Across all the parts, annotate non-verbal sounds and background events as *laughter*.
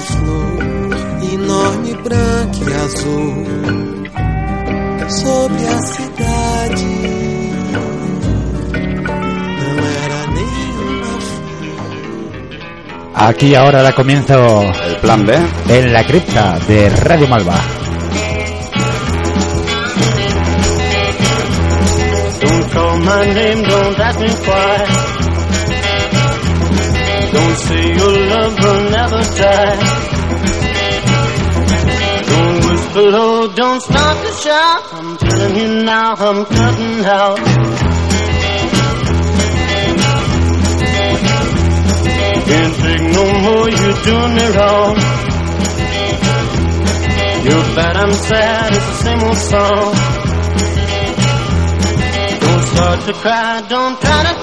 Uma flor enorme, branca e azul sobre a cidade. Não era nenhuma Aquí ahora da comienzo El plan B. en la cripta de Radio Malva. Don't call my name, don't ask me why. Don't say your love will never die. Don't whisper low, don't start to shout. I'm telling you now, I'm cutting out. Can't take no more, you're doing me wrong. You're bad, I'm sad, it's the same old song. Don't start to cry, don't try to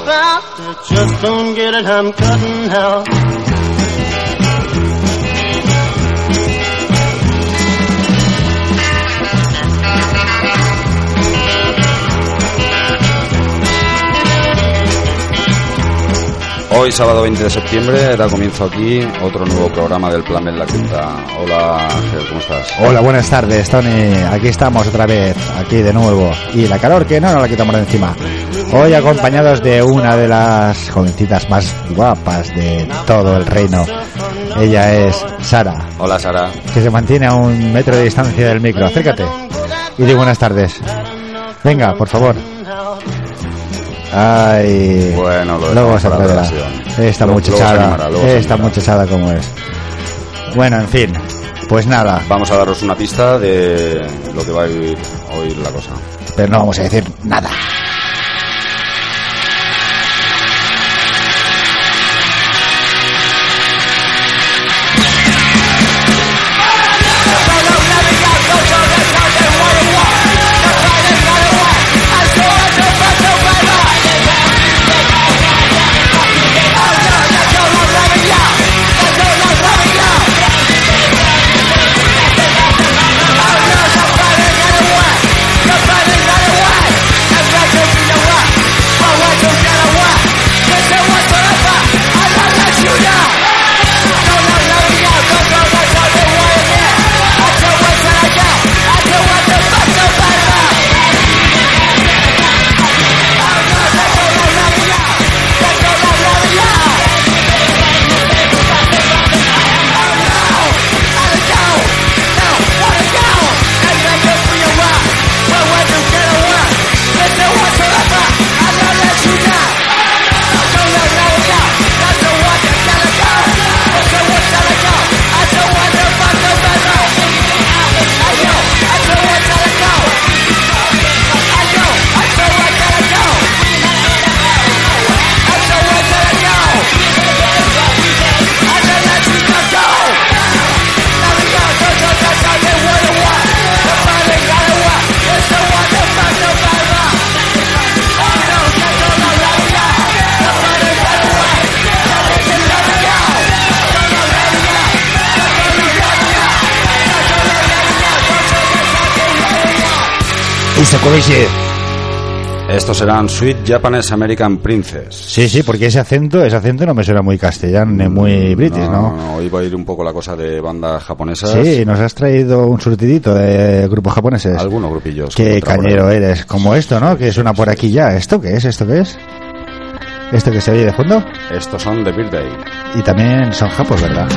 Hoy, sábado 20 de septiembre, da comienzo aquí otro nuevo programa del Plan B en la Cripta. Hola, Ángel, ¿cómo estás? Hola, buenas tardes, Tony. Aquí estamos otra vez, aquí de nuevo. Y la calor que no nos la quitamos de encima. Hoy acompañados de una de las jovencitas más guapas de todo el reino. Ella es Sara, Hola, Sara. que se mantiene a un metro de distancia del micro. Acércate y di buenas tardes. Venga, por favor. Ay, Bueno, lo luego se versión. Esta Luego- muchachada, luego esta muchachada como es. Bueno, en fin, pues nada, Vamos a daros una pista de lo que va a ir hoy la cosa. pero no vamos a decir nada. Estos serán Sweet Japanese American Princess. Sí, sí, porque ese acento, ese acento no me suena muy castellano ni muy british, ¿no? no, Hoy va a ir un poco la cosa de bandas japonesas. Sí, nos has traído un surtidito de grupos japoneses. Algunos grupillos. Qué cañero eres. Como esto, ¿no? Que suena por aquí ya. ¿Esto qué es? ¿Esto qué es? ¿Esto que se oye de fondo? Estos son The Birthday. Y también son japos, ¿verdad?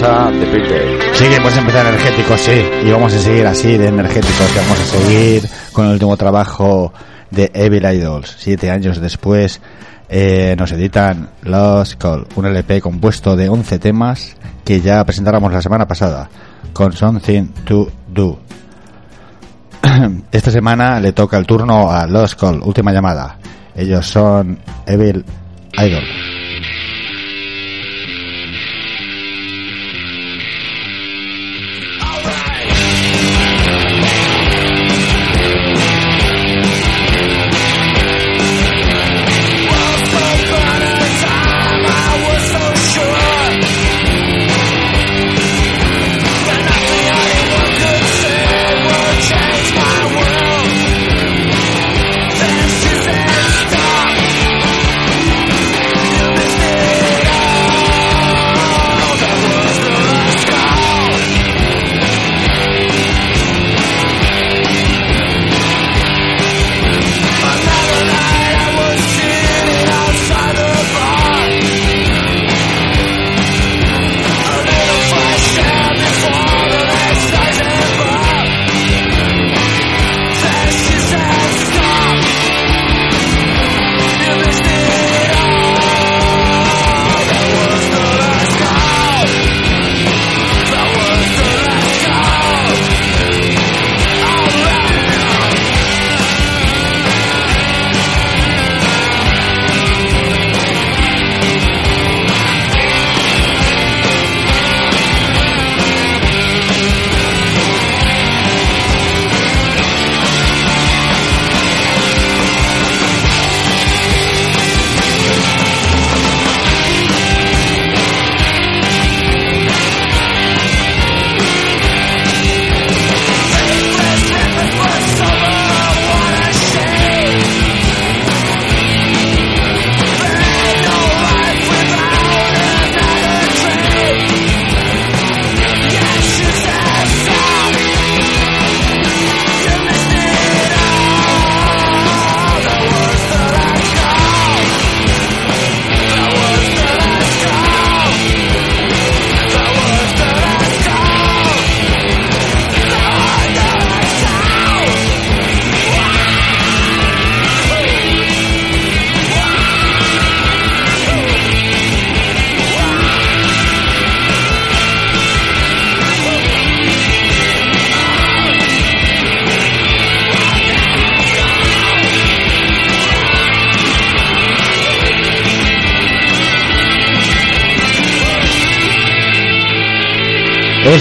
Japonesa de Pink Day. Sí que hemos empezado energéticos, sí. Y vamos a seguir así de energéticos. Vamos a seguir con el último trabajo de Evil Idols. Siete años después eh, nos editan Lost Call, un LP compuesto de 11 temas que ya presentáramos la semana pasada con Something to Do. *clears throat* Esta semana le toca el turno a Lost Call, última llamada. Ellos son Evil Idol.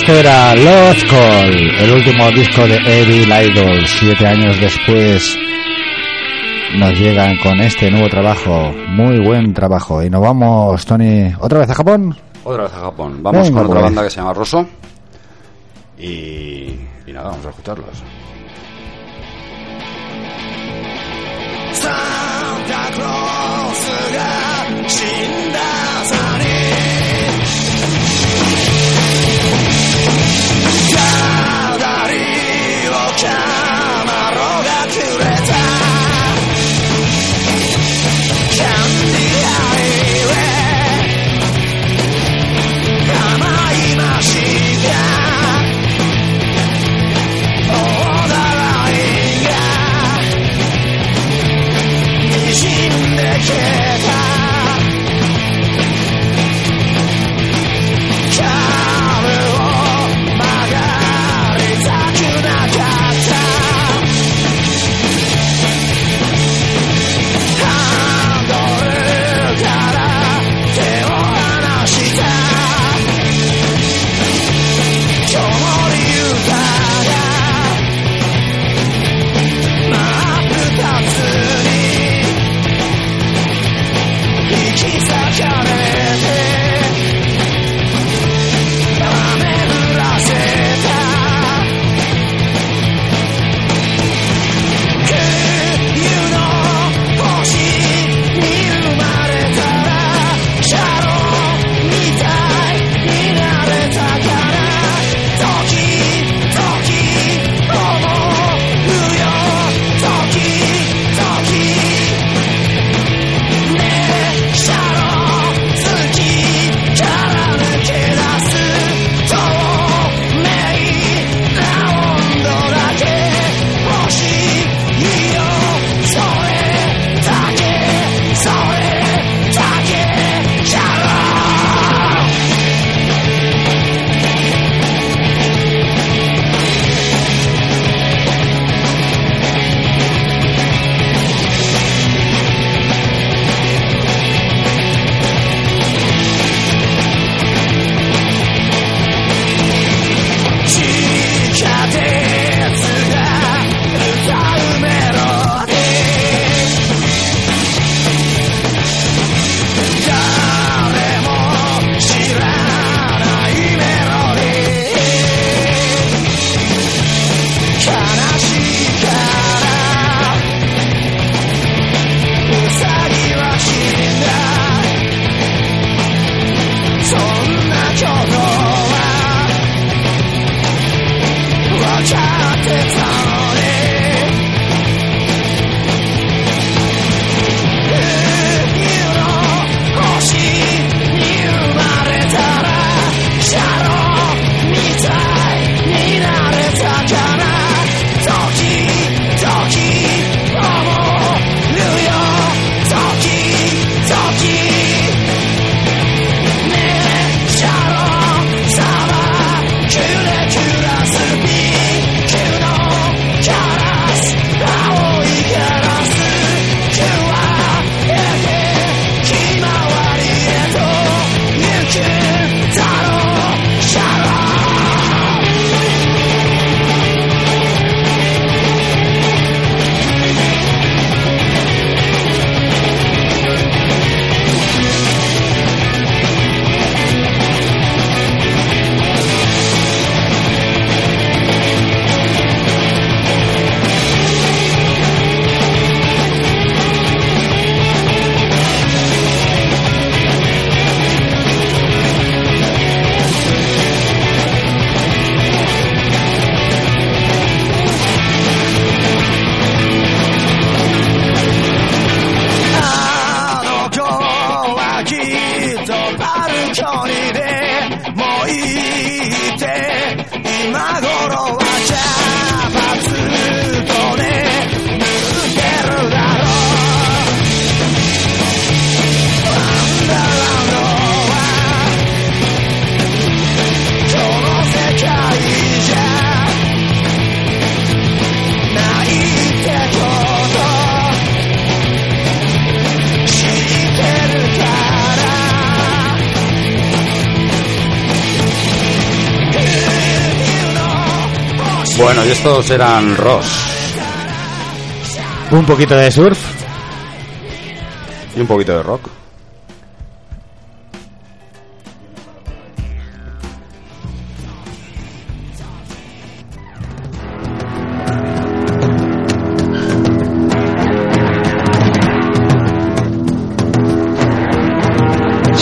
Era Lost Call, el último disco de Evil Idol. Siete años después nos llegan con este nuevo trabajo. Muy buen trabajo. Y nos vamos, Tony, otra vez a Japón. Otra vez a Japón. Vamos Venga, con otra pues. banda que se llama Rosso. Y, y nada, vamos a escucharlos. Bueno, y estos eran Ross Un poquito de surf. y un poquito de rock.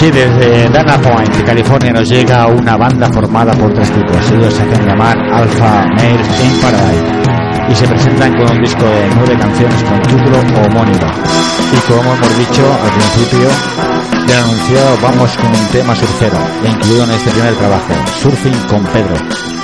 Sí, desde Dana Point, California, nos llega una banda formada por tres tipos. Ellos se hacen llamar Alpha Males in Paradise y se presentan con un disco de nueve canciones con título homónimo. Y como hemos dicho al principio del anuncio, vamos con un tema surfero, incluido en este primer trabajo, Surfing con Pedro.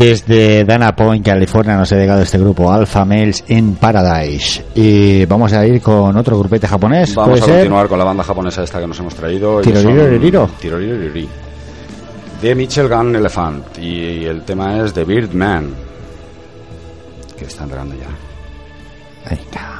Desde Dana Point, California, nos ha llegado este grupo, Alpha Males in Paradise. Y vamos a ir con otro grupete japonés. Vamos ¿puede a ser? continuar con la banda japonesa esta que nos hemos traído. Tiroriro. Tiroriro, de Mitchell Gunn Elephant y el tema es The Birdman, que está entrando ya. Venga.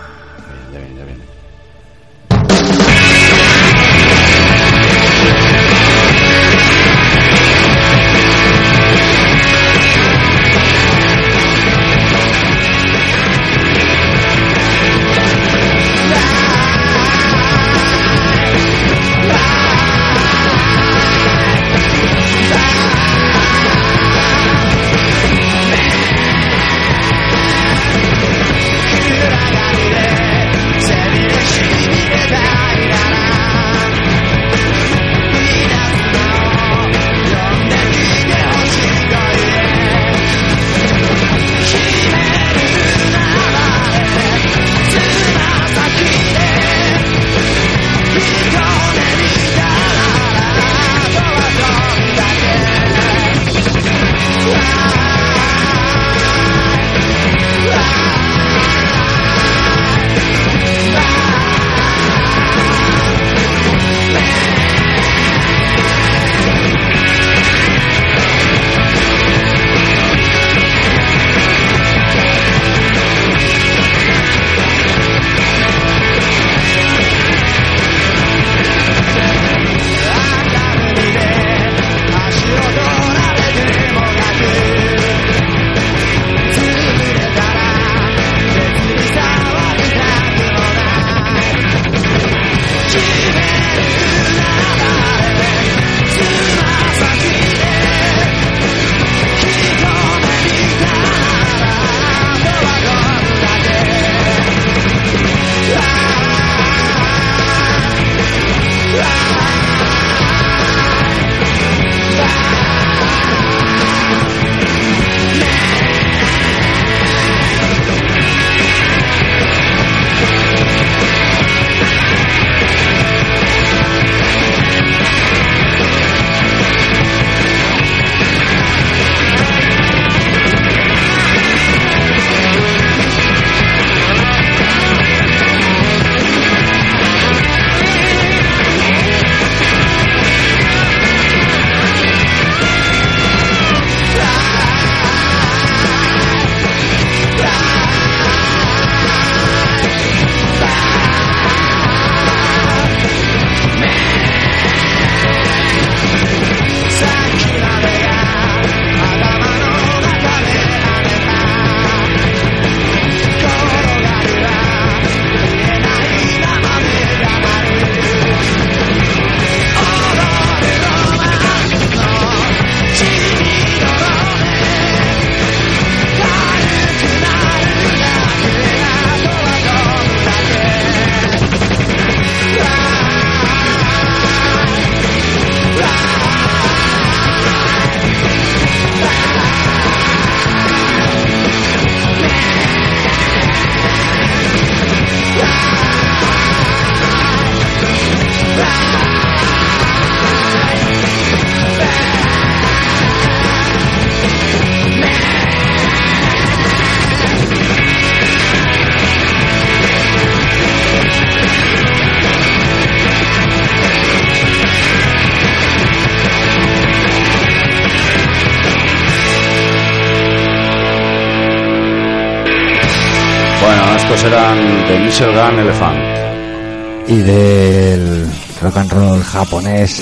Y del rock and roll japonés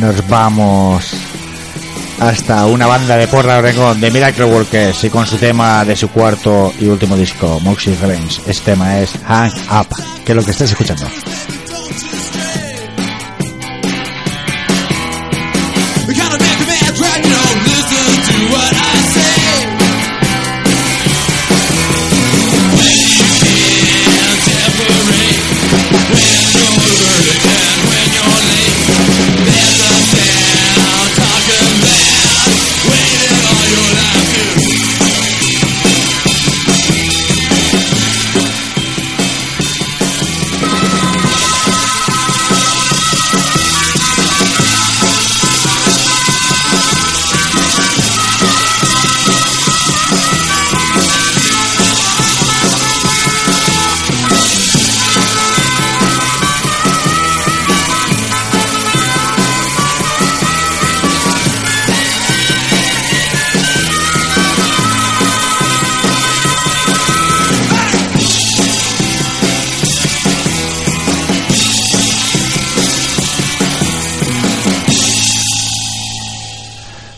nos vamos hasta una banda de porra Oregon de Miracle Workers y con su tema de su cuarto y último disco, Moxie Revenge. Este tema es Hang Up, que es lo que estáis escuchando.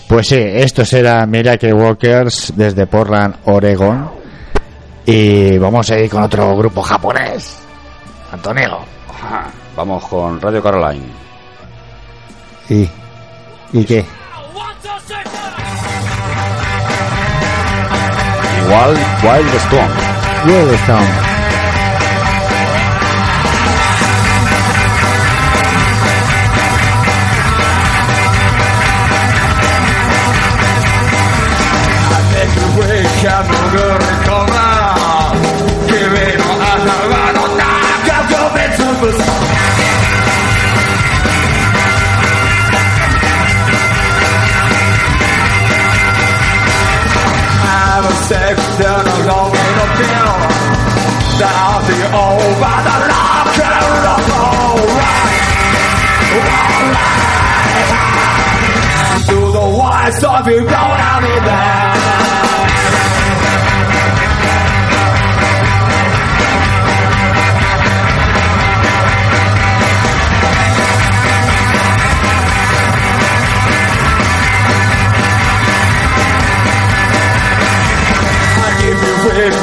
Pues sí, estos eran Miracle Walkers desde Portland, Oregon. Y vamos a ir con otro grupo japonés. Antonio. Ajá. Vamos con Radio Caroline. ¿Y, ¿y qué? Wild, Wild Stone. So if you, don't have me back.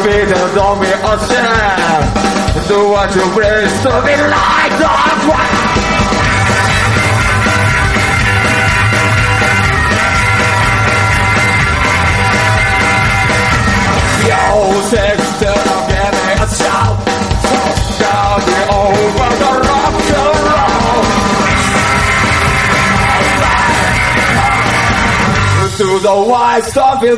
feet and on me a share Do what you wish to be like the one To the white stuff you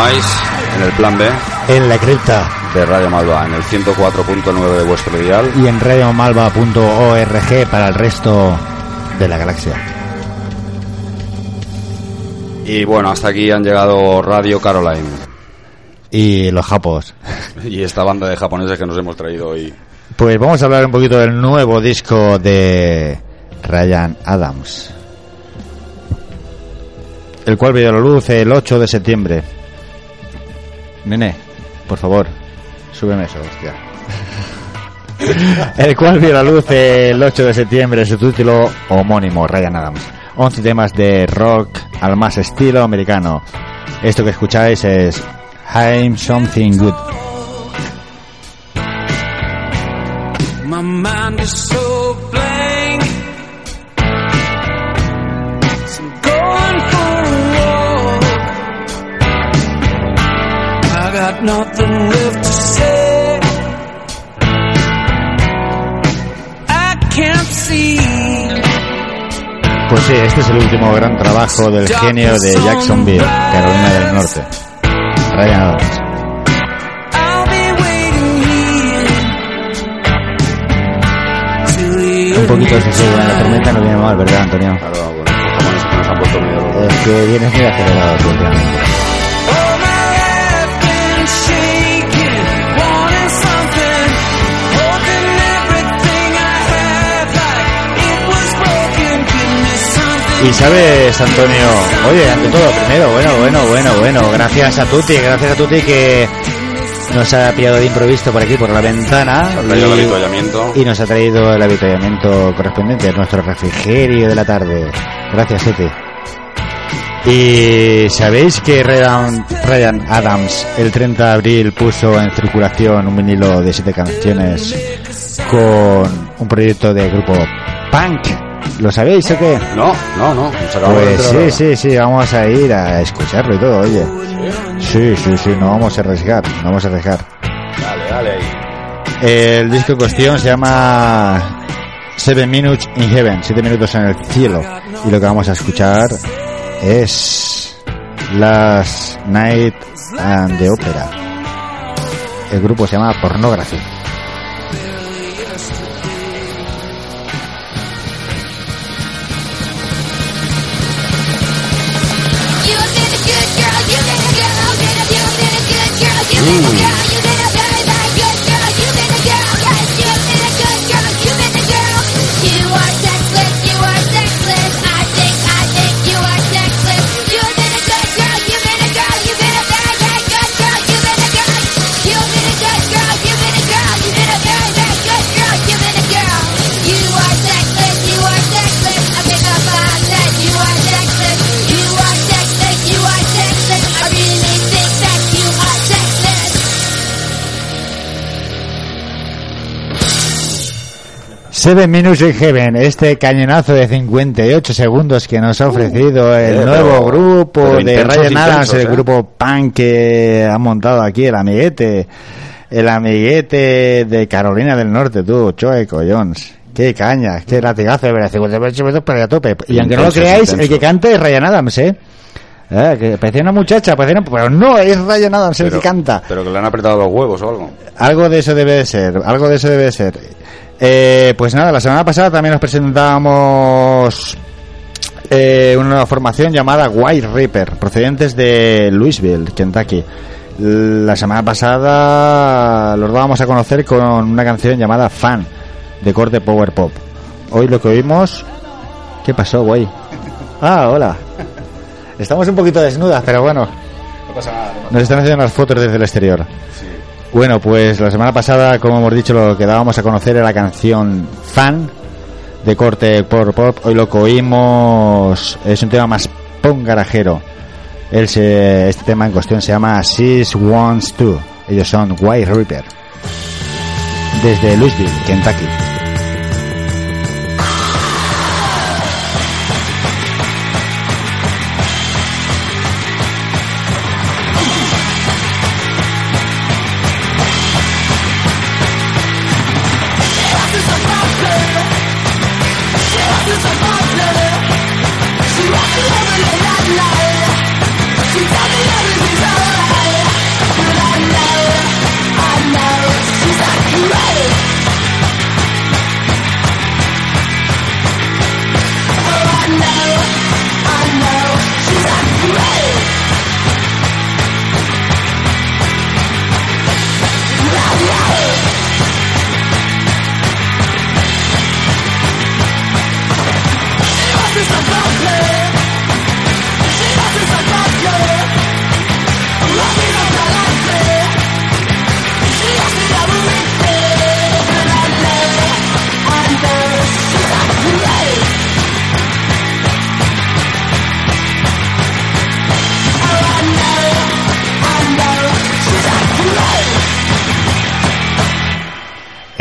Continuáis en el plan B En la cripta de Radio Malva, en el 104.9 de vuestro dial. y en radiomalva.org para el resto de la galaxia. Y bueno, hasta aquí han llegado Radio Caroline Y los japos. *laughs* y esta banda de japoneses que nos hemos traído hoy. Pues vamos a hablar un poquito del nuevo disco de Ryan Adams. El cual vio la luz el 8 de septiembre. Nene, por favor, súbeme eso, hostia. el cual vio la luz el 8 de septiembre, su título homónimo, Ryan Adams. 11 temas de rock al más estilo americano. Esto que escucháis es I'm Something Good. nothing left to say. I can't see. Pues sí, este es el último gran trabajo del genio de Jacksonville, Carolina del Norte. Ryan Adams. Un poquito de sosiego en la tormenta no viene mal, ¿verdad, Antonio? Claro, bueno, estamos nos han puesto medio. Es que vienes muy acelerado últimamente. Y sabes, Antonio, oye, ante todo, primero, bueno, bueno, bueno, bueno, gracias a Tuti, gracias a Tuti que nos ha pillado de improviso por aquí, por la ventana. El avituallamiento. y nos ha traído el avituallamiento correspondiente, nuestro refrigerio de la tarde. Gracias, Tuti. Y sabéis que Ryan, Ryan Adams el 30 de abril puso en circulación un vinilo de siete canciones con un proyecto de grupo punk. ¿Lo sabéis o qué? No, no, no. Pues sí, sí, sí, vamos a ir a escucharlo y todo, oye. Sí, sí, sí, no vamos a arriesgar, no vamos a arriesgar. Dale, dale ahí. El disco en cuestión se llama Seven Minutes in Heaven, siete minutos en el cielo. Y lo que vamos a escuchar es Last Night and the Opera. El grupo se llama Pornography. Good Seven Minutes in Heaven, este cañonazo de 58 segundos que nos ha ofrecido el eh, nuevo pero- grupo pero de Ryan Adams, el eh. grupo punk que ha montado aquí el amiguete, el amiguete de Carolina del Norte, tú, Choe Jones. Qué caña, qué latigazo de verdad, 58 segundos para a tope. Y aunque no lo creáis, el que canta es Ryan Adams, ¿eh? Eh, que parecía una muchacha, parecía una- pero no, es Ryan Adams el que canta. pero que le han apretado los huevos o algo. Algo de eso debe de ser, algo de eso debe de ser. Eh, pues nada, la semana pasada también nos presentábamos eh, una nueva formación llamada White Reaper, procedentes de Louisville, Kentucky. La semana pasada los dábamos a conocer con una canción llamada Fan, de corte power pop. Hoy lo que oímos... ¿Qué pasó, güey? Ah, hola. Estamos un poquito desnudas, pero bueno. No pasa nada. Nos están haciendo unas fotos desde el exterior. Bueno, pues la semana pasada, como hemos dicho, lo que dábamos a conocer era la canción Fan de corte por pop. Hoy lo que oímos es un tema más punk garajero. Este tema en cuestión se llama Sis Wants To. Ellos son White Reaper. Desde Louisville, Kentucky.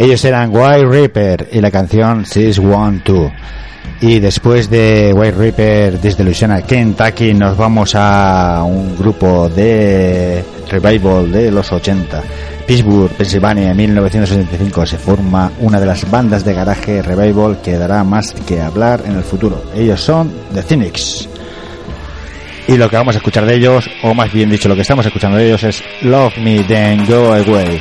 Ellos eran White Reaper y la canción Sis One Two. Y después de White Reaper desde Louisiana, Kentucky, nos vamos a un grupo de revival de los 80. Pittsburgh, Pensilvania, en 1985 se forma una de las bandas de garaje revival que dará más que hablar en el futuro. Ellos son The Cynics. Y lo que vamos a escuchar de ellos, o más bien dicho, lo que estamos escuchando de ellos es Love Me Then Go Away.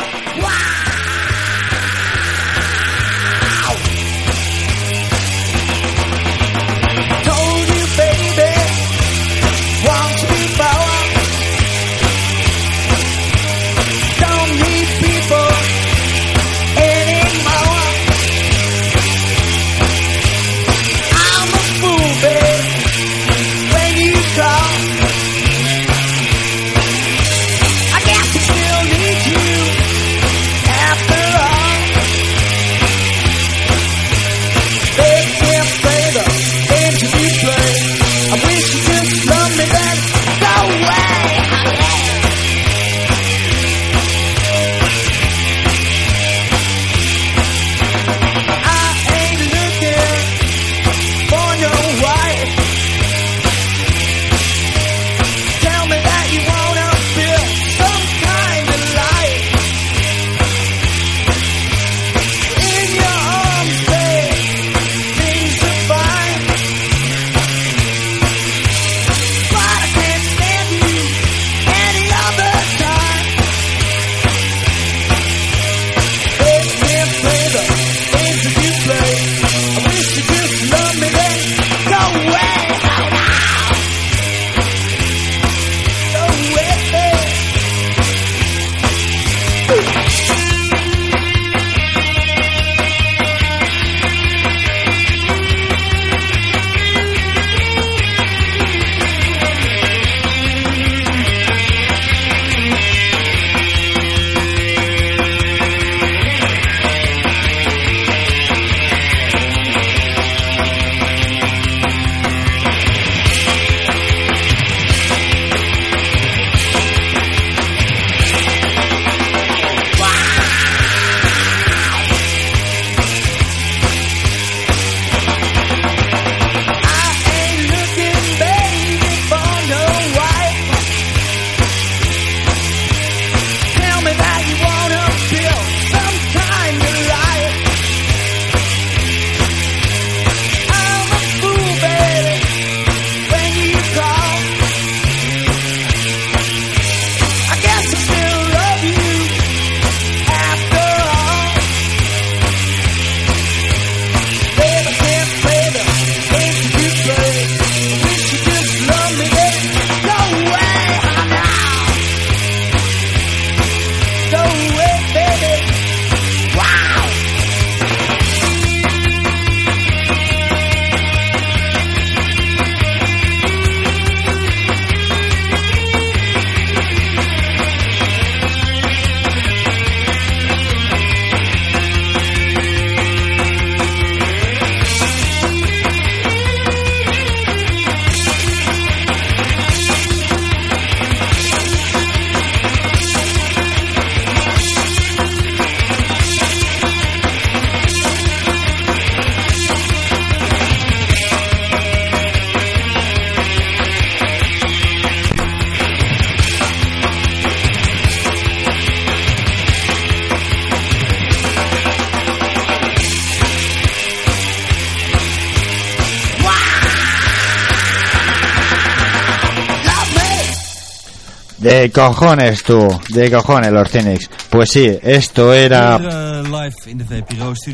De cojones tú, de cojones los Cynics. Pues sí, esto era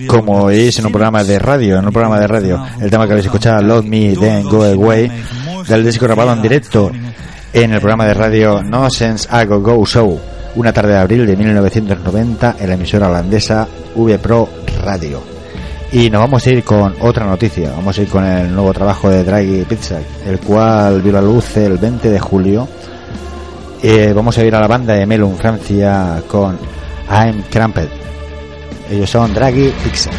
como oís en un programa de radio, en un programa de radio. El tema que habéis escuchado, Love Me, Then Go Away, del disco grabado en directo en el programa de radio No Sense I Go Go Show, una tarde de abril de 1990 en la emisora holandesa V Pro Radio. Y nos vamos a ir con otra noticia, vamos a ir con el nuevo trabajo de Draghi Pizza, el cual vio la luz el 20 de julio. Eh, vamos a ir a la banda de Melon Francia con I'm Cramped. Ellos son Draghi Pizza.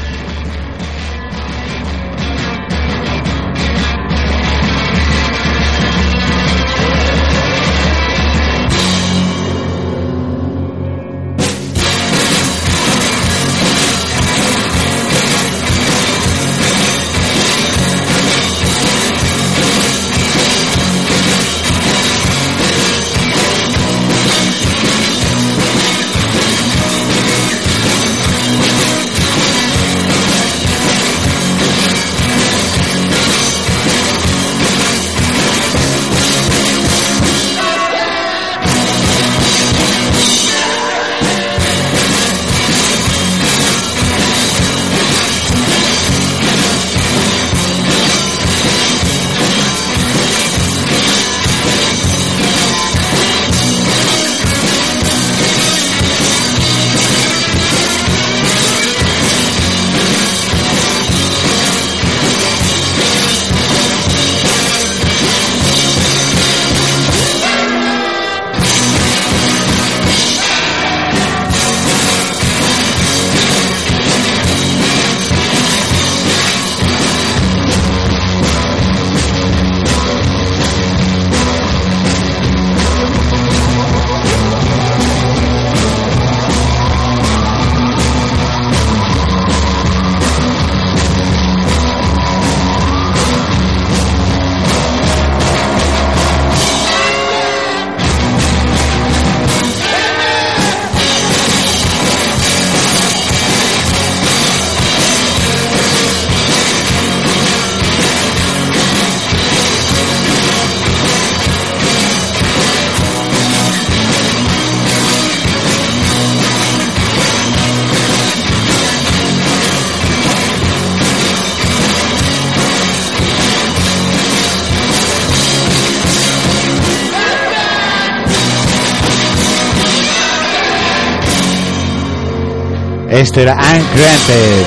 Esto era Uncranted.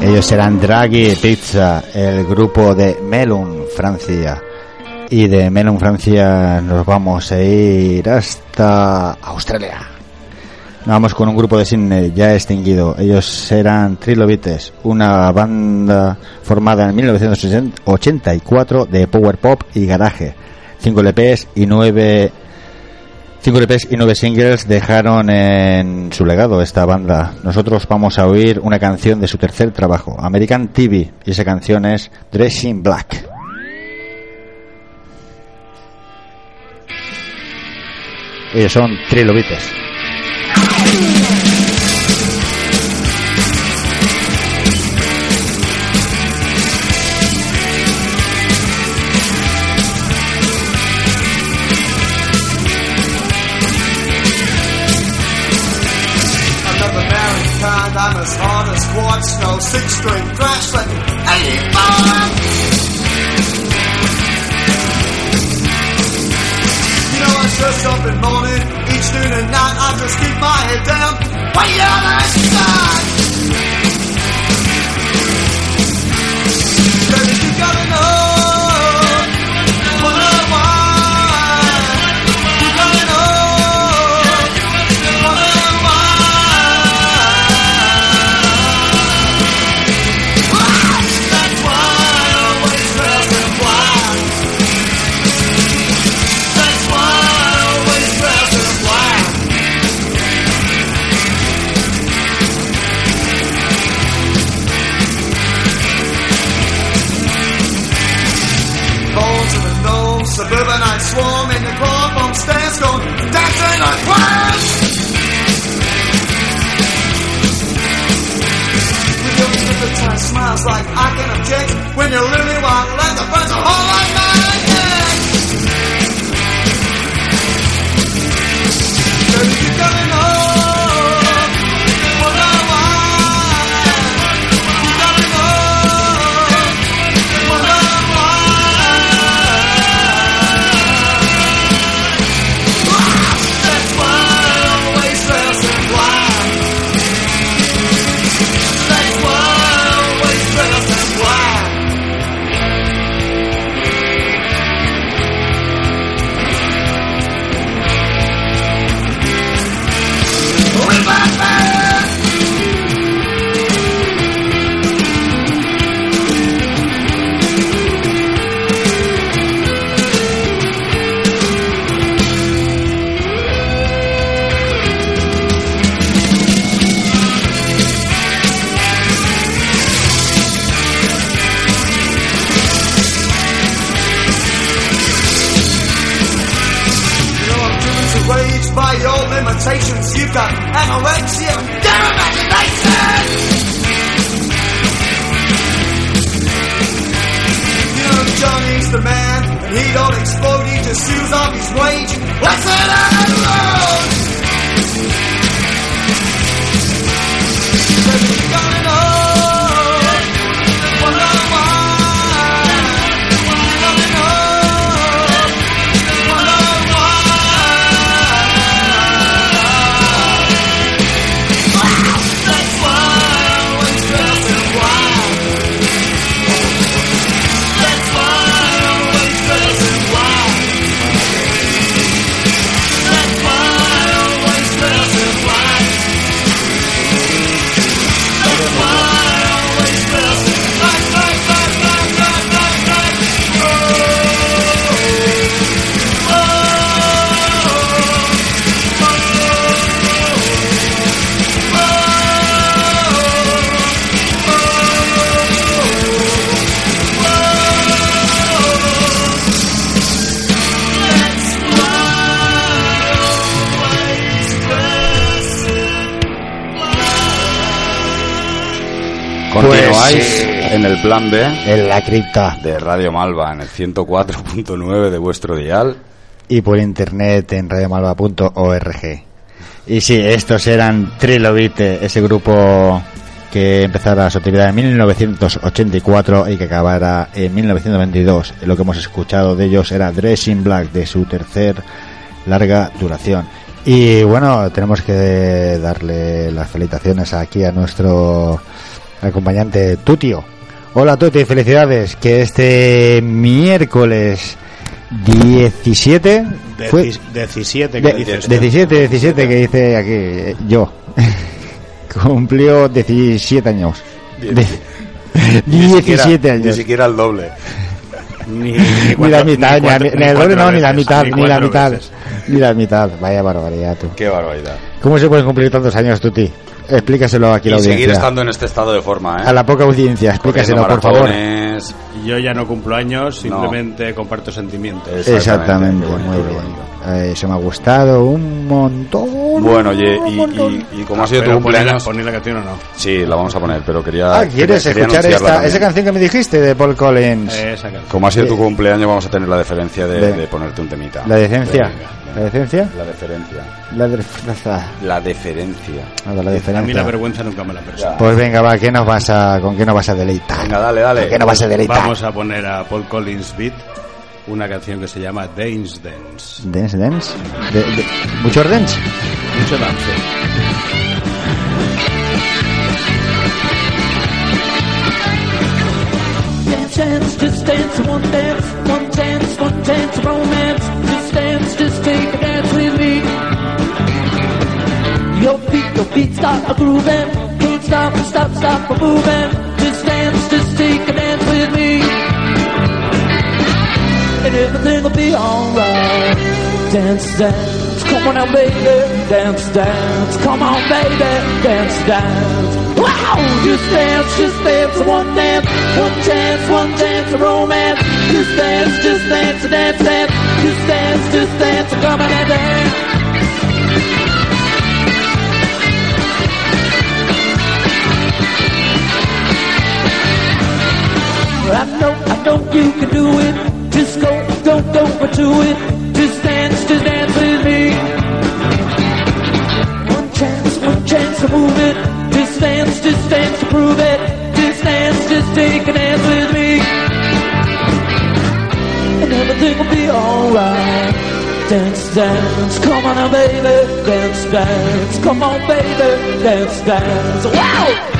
Ellos serán Draghi Pizza, el grupo de Melon Francia. Y de Melon Francia nos vamos a ir hasta Australia. Nos vamos con un grupo de Sydney ya extinguido. Ellos eran Trilobites, una banda formada en 1984 de power pop y garaje. 5 LPs y 9 Cinco LPs y nueve singles dejaron en su legado esta banda. Nosotros vamos a oír una canción de su tercer trabajo, American TV, y esa canción es Dressing Black. Ellos son trilobites. Quartz, no six string thrash, but 85! You know I dress up in morning, each noon and night, I just keep my head down, way out outside! Baby, you gotta nose, suburbanite swarm in the chloroform stance going dancing like clowns. With your hypnotized smiles like I can object when you really want let the burns Continuáis Pues, en el plan B En la cripta. de Radio Malva en el 104.9 de vuestro dial. y por internet en radiomalva.org. Y sí, estos eran Trilobite, ese grupo que empezara su actividad en 1984 y que acabara en 1922. Lo que hemos escuchado de ellos era Dressing Black, de su tercer larga duración. Y bueno, tenemos que darle las felicitaciones aquí a nuestro acompañante Tutio. Hola Tuti, felicidades, que este miércoles 17 fue Deci- 17 que de- dices. 17, 17 que dice aquí yo. *laughs* Cumplió 17 años. De- Ni siquiera- 17 Ni años. siquiera el doble. *laughs* Ni, Ni la mitad, ni, cuatro- ni el doble no, ni la veces, mitad, ni la cuatro mitad. veces. Ni la mitad. Vaya barbaridad, tú. Qué barbaridad. ¿Cómo se pueden cumplir tantos años, Tuti? Explícaselo aquí a Y la seguir audiencia. estando en este estado de forma, ¿eh? A la poca audiencia, explícaselo, por favor. Yo ya no cumplo años, simplemente comparto sentimientos. Exactamente, bonito, muy bien. bonito. Eh, eso me ha gustado un montón. Bueno, y, montón. y- y como ha sido tu cumpleaños... poner la canción o no. Sí, la vamos a poner, pero quería... Ah, ¿quieres quería escuchar esta, esa canción que me dijiste de Paul Collins? Eh, esa canción. Como ha sido tu cumpleaños, vamos a tener la deferencia de, de- de ponerte un temita. ¿La decencia? Venga, ¿La decencia? La deferencia. La deferencia. La deferencia. Nada, la A mí la deferencia. vergüenza nunca me la persona. Pues venga, va, ¿qué nos vas a, ¿con qué nos vas a deleitar? Venga, dale, dale. ¿Con qué nos vas a deleitar? Vamos a poner a Paul Collins Beat una canción que se llama Dance Dance. Dance, dance. De, de- ¿Mucho dance? Mucho dance. Dance, dance, just dance, one dance, one dance, one dance, romance. Feet, feet start a grooving. Can't stop, stop, stop a moving. Just dance, just take a dance with me. And everything will be alright. Dance, dance, come on now, baby. Dance, dance, come on, baby. Dance, dance. Wow! Just dance, just dance, one dance, one chance, one dance, a romance. Just dance, just dance, dance, dance. Just dance, just dance, come on and dance. I know, I know you can do it. Just go, go, go, do it. Just dance, just dance with me. One chance, one chance to move it. Just dance, just dance to prove it. Just dance, just take a dance with me. And everything will be alright. Dance, dance, come on now, baby. Dance, dance, come on, baby. Dance, dance. Wow!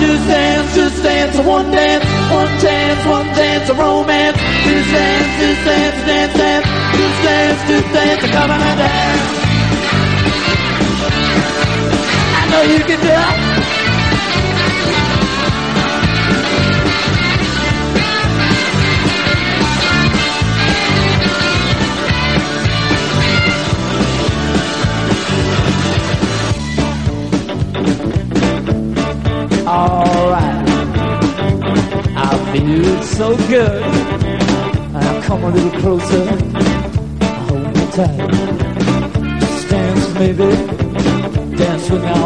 Just dance, just dance, a one dance, one dance, one dance, a romance. Just dance, just dance, dance, dance. Just dance, just dance, come on and dance. I know you can do it. So good. Now come a little closer. I Hold me tight. Just dance, baby. Dance with me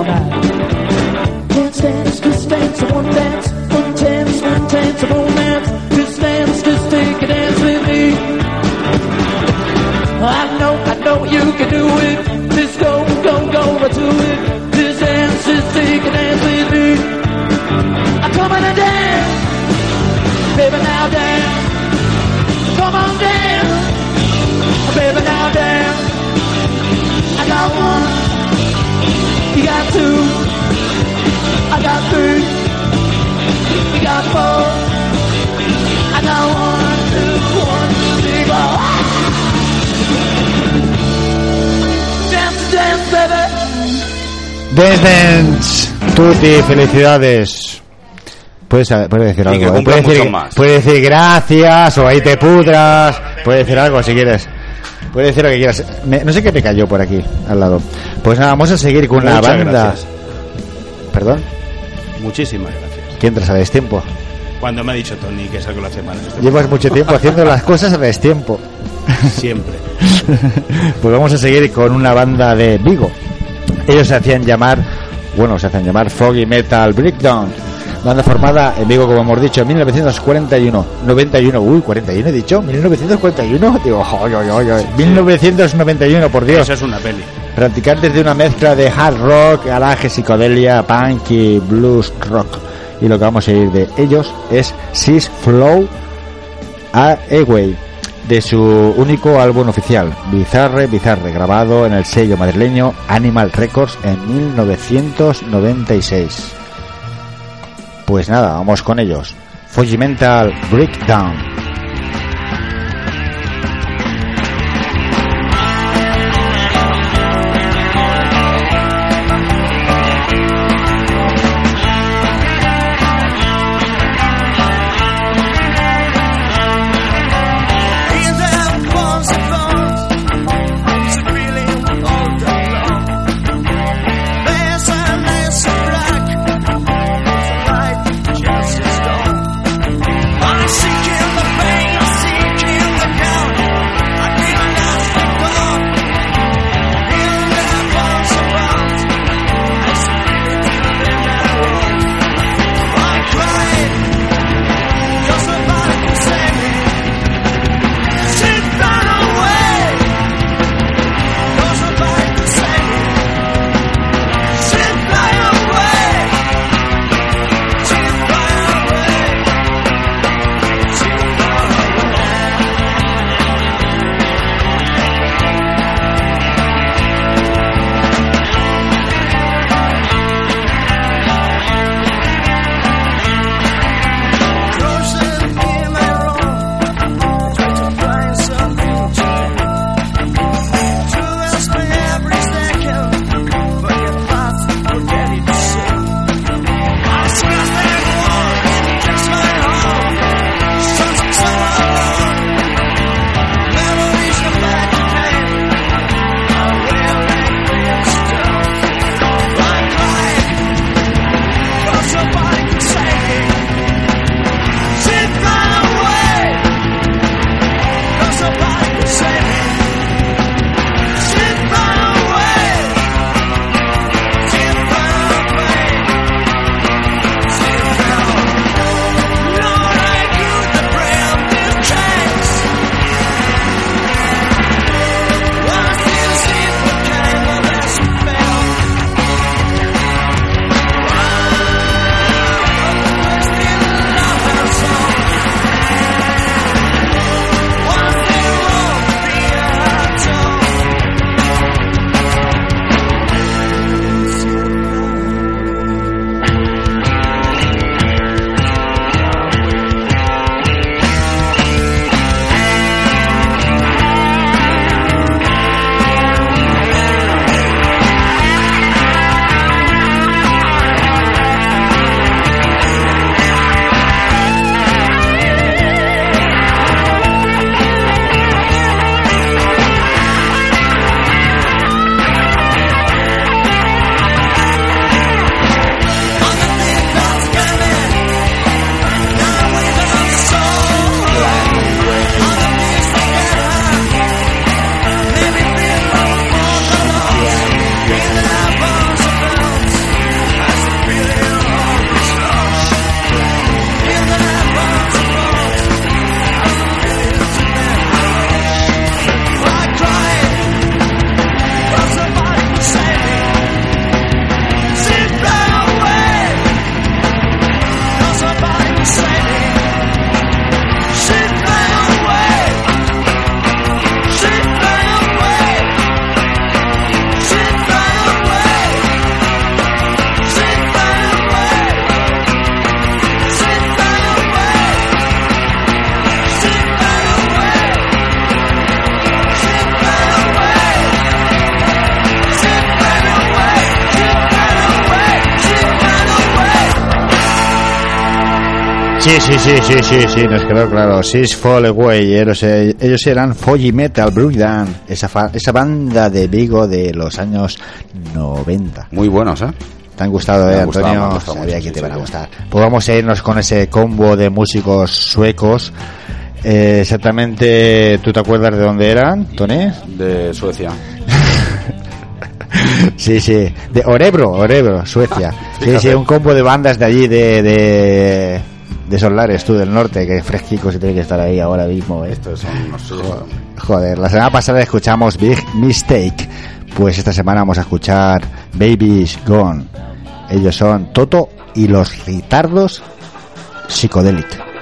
Dance, Tuti, felicidades. Puedes, puedes decir algo. ¿eh? Puedes decir, puedes gracias o ahí te pudras. Puedes decir algo si quieres. Puedes decir lo que quieras. Me- no sé qué me cayó por aquí, al lado. Pues nada, vamos a seguir con la banda. gracias. Perdón, Muchísimas gracias. ¿Quién tras a destiempo? Cuando me ha dicho Tony que es algo que lo hace mal. en este Llevas mucho tiempo haciendo las cosas a destiempo. Siempre. *laughs* pues vamos a seguir con una banda de Vigo. Ellos se hacían llamar, bueno, se hacían llamar Foggy Metal Breakdown. Banda formada en Vigo, como hemos dicho, en 1941. 91, uy, 41 he dicho, 1941. Digo, oy, oy, oy, oy. 1991, por Dios. Eso es una peli. Practicantes de una mezcla de hard rock, garaje, psicodelia, punk y blues rock. Y lo que vamos a ir de ellos es Six Flow Away, de su único álbum oficial, Bizarre Bizarre, grabado en el sello madrileño Animal Records en 1996. Pues nada, vamos con ellos. Fujimental Breakdown. Sí, sí, sí, sí, sí, sí, nos quedó claro. Six Fall Away, ellos, eh, ellos eran Foggy Metal Breakdown, esa, fa- esa banda de Vigo de los años 90. Muy buenos, ¿eh? ¿Te han gustado, eh, Antonio? me han gustado Sabía mucho, que sí, te van a sí, gustar. Pues vamos a irnos con ese combo de músicos suecos. Eh, exactamente, ¿tú te acuerdas de dónde eran, Tony? De Suecia. *laughs* Sí, sí, de Orebro, Orebro, Suecia. Sí, Fíjate. sí, un combo de bandas de allí, de, de, de Solares, tú, del norte, que fresquicos y tiene que estar ahí ahora mismo. ¿eh? Estos son unos... Joder, la semana pasada escuchamos Big Mistake, pues esta semana vamos a escuchar Baby's Gone. Ellos son Toto y los Ritardos Psicodélic.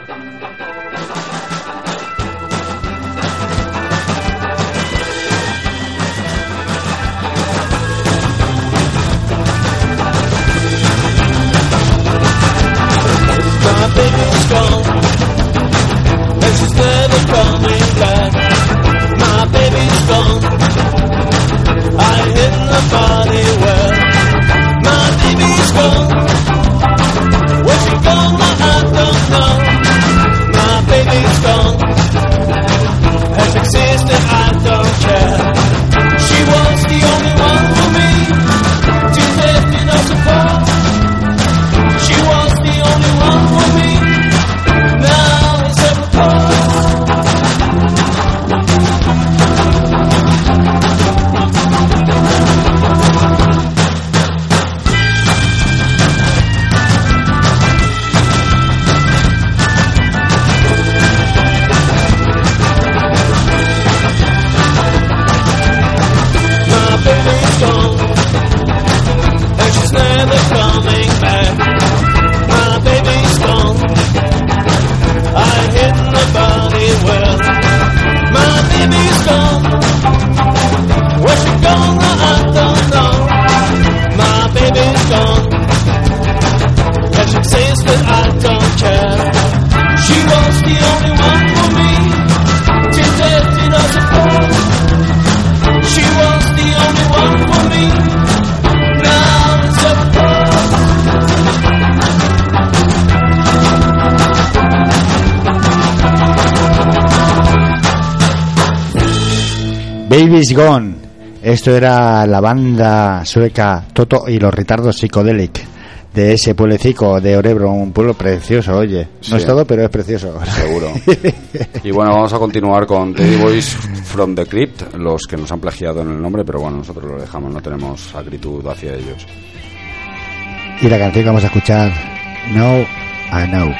Baby's Gone. Esto era la banda sueca Toto y los Ritardos Psicodélic de ese pueblecico de Orebro, un pueblo precioso, oye. No Sí. es todo, pero es precioso. Seguro. *laughs* Y bueno, vamos a continuar con Teddy Boys from the Crypt, los que nos han plagiado en el nombre, pero bueno, nosotros lo dejamos, no tenemos acritud hacia ellos. Y la canción que vamos a escuchar, No, I Know.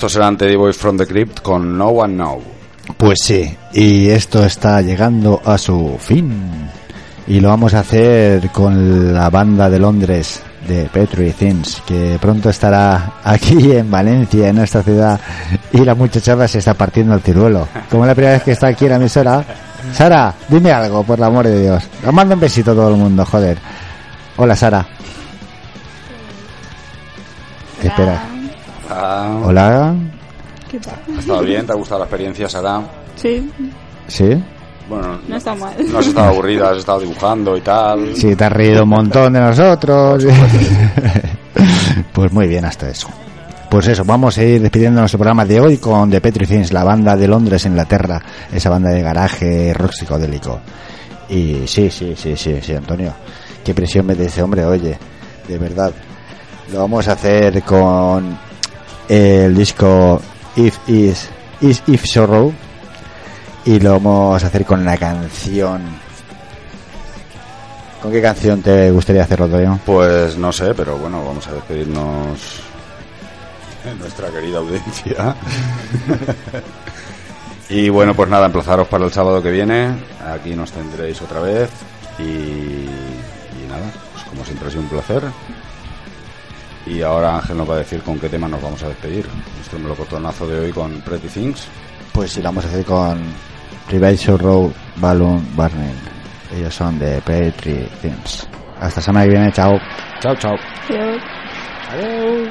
Estos serán Teddy Boys from the Crypt con No One Know. Pues sí, y esto está llegando a su fin. Y lo vamos a hacer con la banda de Londres de Petri Things, que pronto estará aquí en Valencia, en nuestra ciudad, y la muchachada se está partiendo el ciruelo. Como es la primera vez que está aquí en la emisora. Sara, dime algo, por el amor de Dios. Os mando un besito a todo el mundo, joder. Hola, Sara. Espera. Ah, Hola. ¿Qué tal? ¿Ha estado bien? ¿Te ha gustado la experiencia, Sara? Sí, ¿Sí? Bueno, no está mal. no has estado aburrida, has estado dibujando y tal. Sí, te has reído un montón de nosotros. *laughs* pues muy bien, hasta eso. Pues eso, vamos a ir despidiendo nuestro programa de hoy con The Petri Things, la banda de Londres, Inglaterra, esa banda de garaje rock psicodélico. Y sí, sí, sí, sí, sí, Antonio. Qué presión me de ese hombre, oye, de verdad. Lo vamos a hacer con el disco If Is, Is If Sorrow y lo vamos a hacer con la canción. ¿Con qué canción te gustaría hacerlo, Antonio? Pues no sé, pero bueno, vamos a despedirnos de nuestra querida audiencia. *laughs* y bueno, pues nada, emplazaros para el sábado que viene. Aquí nos tendréis otra vez. Y, y nada, pues como siempre ha sido un placer. Y ahora Ángel nos va a decir con qué tema nos vamos a despedir. Nuestro melocotonazo de hoy con Pretty Things. Pues sí, lo vamos a hacer con Prevention Road Balloon Burning. Ellos son de Petri Things. Hasta semana que viene, chao. Chao, chao. Adiós. *laughs* Adiós.